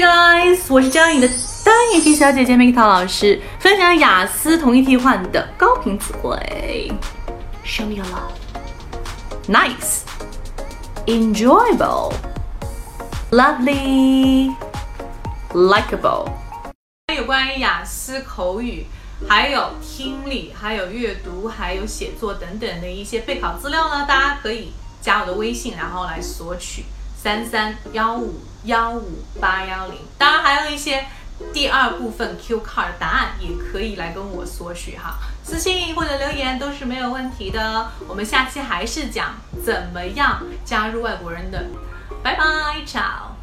guys，我是教你的单眼皮小姐姐梅桃老师，分享雅思同义替换的高频词汇。Show me your love. Nice, enjoyable, lovely, likable。有关于雅思口语，还有听力，还有阅读，还有写作等等的一些备考资料呢，大家可以加我的微信，然后来索取。三三幺五幺五八幺零，当然还有一些第二部分 Q card 答案也可以来跟我索取哈，私信或者留言都是没有问题的。我们下期还是讲怎么样加入外国人的，拜拜，ciao。